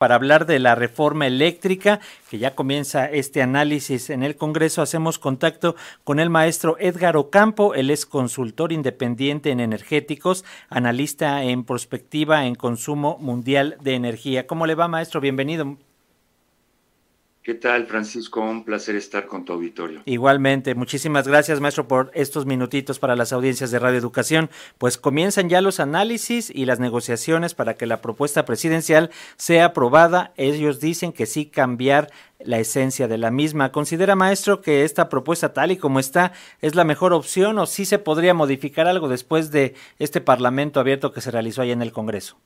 para hablar de la reforma eléctrica, que ya comienza este análisis en el Congreso. Hacemos contacto con el maestro Edgar Ocampo, él es consultor independiente en energéticos, analista en prospectiva en consumo mundial de energía. ¿Cómo le va, maestro? Bienvenido. ¿Qué tal, Francisco? Un placer estar con tu auditorio. Igualmente, muchísimas gracias, maestro, por estos minutitos para las audiencias de Radio Educación. Pues comienzan ya los análisis y las negociaciones para que la propuesta presidencial sea aprobada. Ellos dicen que sí cambiar la esencia de la misma. ¿Considera, maestro, que esta propuesta tal y como está es la mejor opción o sí se podría modificar algo después de este parlamento abierto que se realizó allá en el Congreso?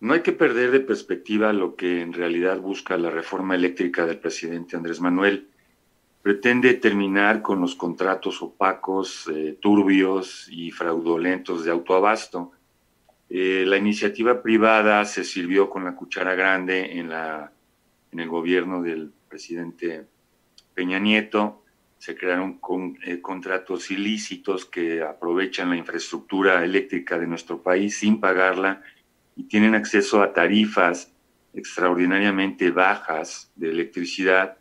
No hay que perder de perspectiva lo que en realidad busca la reforma eléctrica del presidente Andrés Manuel. Pretende terminar con los contratos opacos, eh, turbios y fraudulentos de autoabasto. Eh, la iniciativa privada se sirvió con la cuchara grande en, la, en el gobierno del presidente Peña Nieto. Se crearon eh, contratos ilícitos que aprovechan la infraestructura eléctrica de nuestro país sin pagarla y tienen acceso a tarifas extraordinariamente bajas de electricidad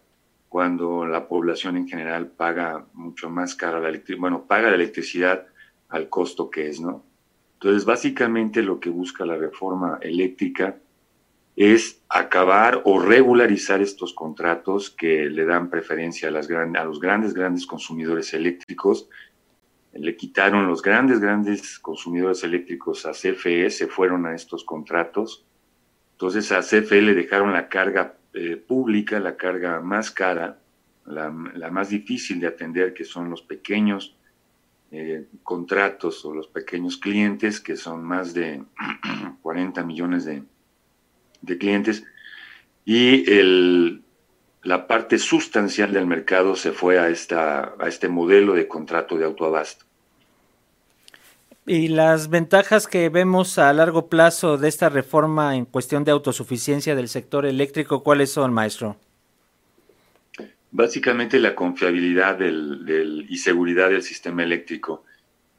cuando la población en general paga mucho más cara la electricidad, bueno, paga la electricidad al costo que es, ¿no? Entonces, básicamente lo que busca la reforma eléctrica es acabar o regularizar estos contratos que le dan preferencia a, las a los grandes, grandes consumidores eléctricos le quitaron los grandes, grandes consumidores eléctricos a CFE, se fueron a estos contratos. Entonces a CFE le dejaron la carga eh, pública, la carga más cara, la, más difícil de atender, que son los pequeños eh, contratos o los pequeños clientes, que son más de 40 millones de, de clientes. Y el, la parte sustancial del mercado se fue a, esta, a este modelo de contrato de autoabasto. ¿Y las ventajas que vemos a largo plazo de esta reforma en cuestión de autosuficiencia del sector eléctrico, cuáles son, maestro? Básicamente la confiabilidad del, y seguridad del sistema eléctrico.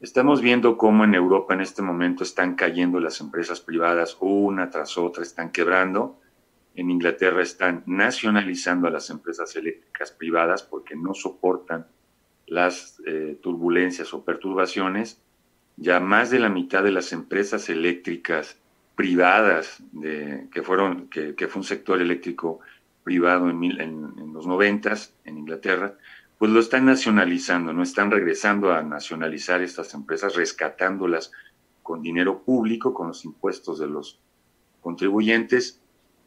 Estamos viendo cómo en Europa en este momento están cayendo las empresas privadas una tras otra, están quebrando en Inglaterra están nacionalizando a las empresas eléctricas privadas porque no soportan las eh, turbulencias o perturbaciones. Ya más de la mitad de las empresas eléctricas privadas que fueron que, fue un sector eléctrico privado en, en, los noventas en Inglaterra, pues lo están nacionalizando, no están regresando a nacionalizar estas empresas, rescatándolas con dinero público, con los impuestos de los contribuyentes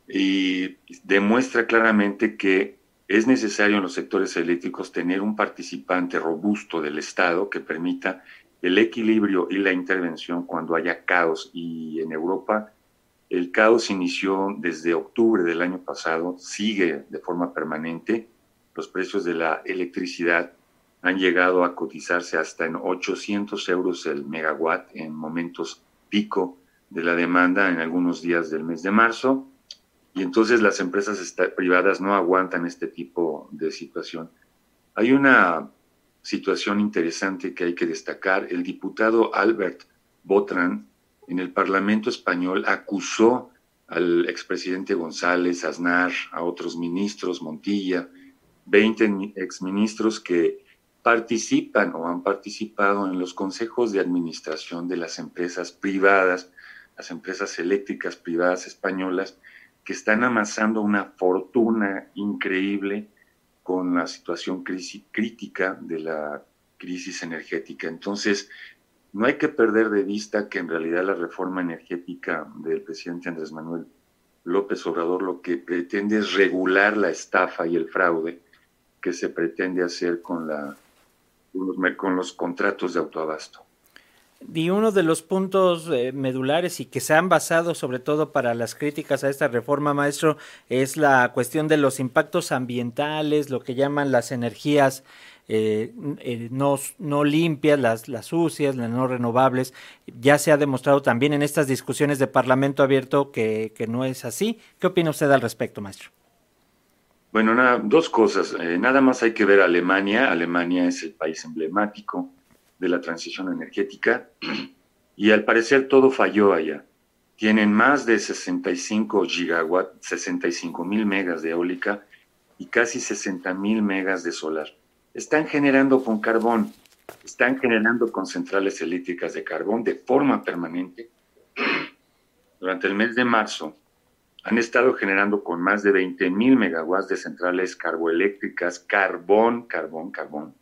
y demuestra claramente que es necesario en los sectores eléctricos tener un participante robusto del Estado que permita el equilibrio y la intervención cuando haya caos. Y en Europa el caos inició desde octubre del año pasado, sigue de forma permanente. Los precios de la electricidad han llegado a cotizarse hasta en 800 euros el megawatt en momentos pico de la demanda en algunos días del mes de marzo y entonces las empresas privadas no aguantan este tipo de situación. Hay una situación interesante que hay que destacar. El diputado Albert Botran en el Parlamento español acusó al expresidente González, Aznar, a otros ministros, Montilla, 20 exministros que participan o han participado en los consejos de administración de las empresas privadas, las empresas eléctricas privadas españolas, que están amasando una fortuna increíble con la situación crítica de la crisis energética. Entonces, no hay que perder de vista que en realidad la reforma energética del presidente Andrés Manuel López Obrador lo que pretende es regular la estafa y el fraude que se pretende hacer con, la, con los contratos de autoabasto. Y uno de los puntos eh, medulares y que se han basado sobre todo para las críticas a esta reforma, maestro, es la cuestión de los impactos ambientales, lo que llaman las energías eh, eh, no, no, limpias, las, las sucias, las no renovables. Ya se ha demostrado también en estas discusiones de Parlamento abierto que, que no es así. ¿Qué opina usted al respecto, maestro? Bueno, nada, dos cosas. nada más hay que ver Alemania. Alemania es el país emblemático de la transición energética y al parecer todo falló allá. tienen más de 65 gigawatts, 65 mil megas de eólica y casi 60 mil megas de solar. Están generando con carbón, están generando con centrales eléctricas de carbón de forma permanente. Durante el mes de marzo han estado generando con más de 20 mil megawatts de centrales carboeléctricas, carbón, carbón, carbón,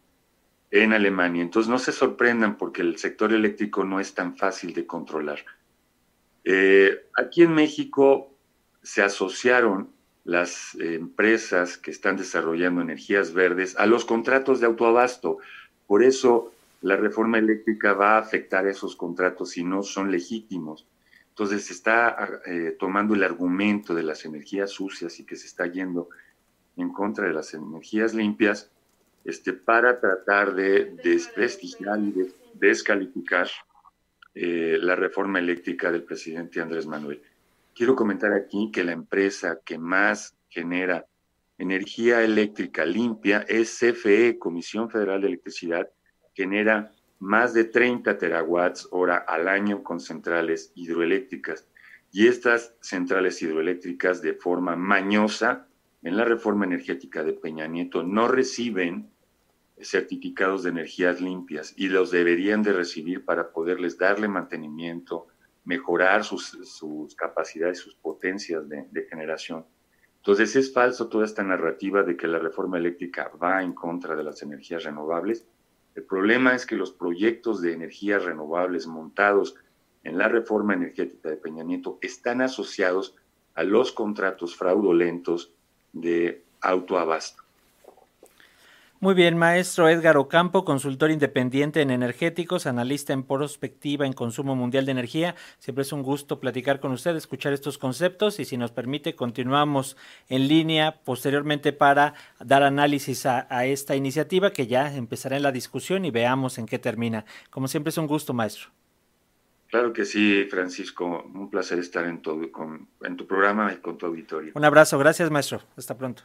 en Alemania. Entonces no se sorprendan porque el sector eléctrico no es tan fácil de controlar. Eh, aquí en México se asociaron las empresas que están desarrollando energías verdes a los contratos de autoabasto. Por eso la reforma eléctrica va a afectar esos contratos si no son legítimos. Entonces se está eh, tomando el argumento de las energías sucias y que se está yendo en contra de las energías limpias este, para tratar de desprestigiar y descalificar eh, la reforma eléctrica del presidente Andrés Manuel. Quiero comentar aquí que la empresa que más genera energía eléctrica limpia es CFE, Comisión Federal de Electricidad, genera más de 30 terawatts hora al año con centrales hidroeléctricas. Y estas centrales hidroeléctricas de forma mañosa en la reforma energética de Peña Nieto no reciben certificados de energías limpias y los deberían de recibir para poderles darle mantenimiento, mejorar sus, sus capacidades, sus potencias de, de, generación. Entonces es falso toda esta narrativa de que la reforma eléctrica va en contra de las energías renovables. El problema es que los proyectos de energías renovables montados en la reforma energética de Peña Nieto están asociados a los contratos fraudulentos de autoabasto. Muy bien, maestro Edgar Ocampo, consultor independiente en energéticos, analista en prospectiva en consumo mundial de energía. Siempre es un gusto platicar con usted, escuchar estos conceptos y si nos permite continuamos en línea posteriormente para dar análisis a, a esta iniciativa que ya empezará en la discusión y veamos en qué termina. Como siempre es un gusto, maestro. Claro que sí, Francisco. Un placer estar en tu, con, en tu programa y con tu auditorio. Un abrazo. Gracias, maestro. Hasta pronto.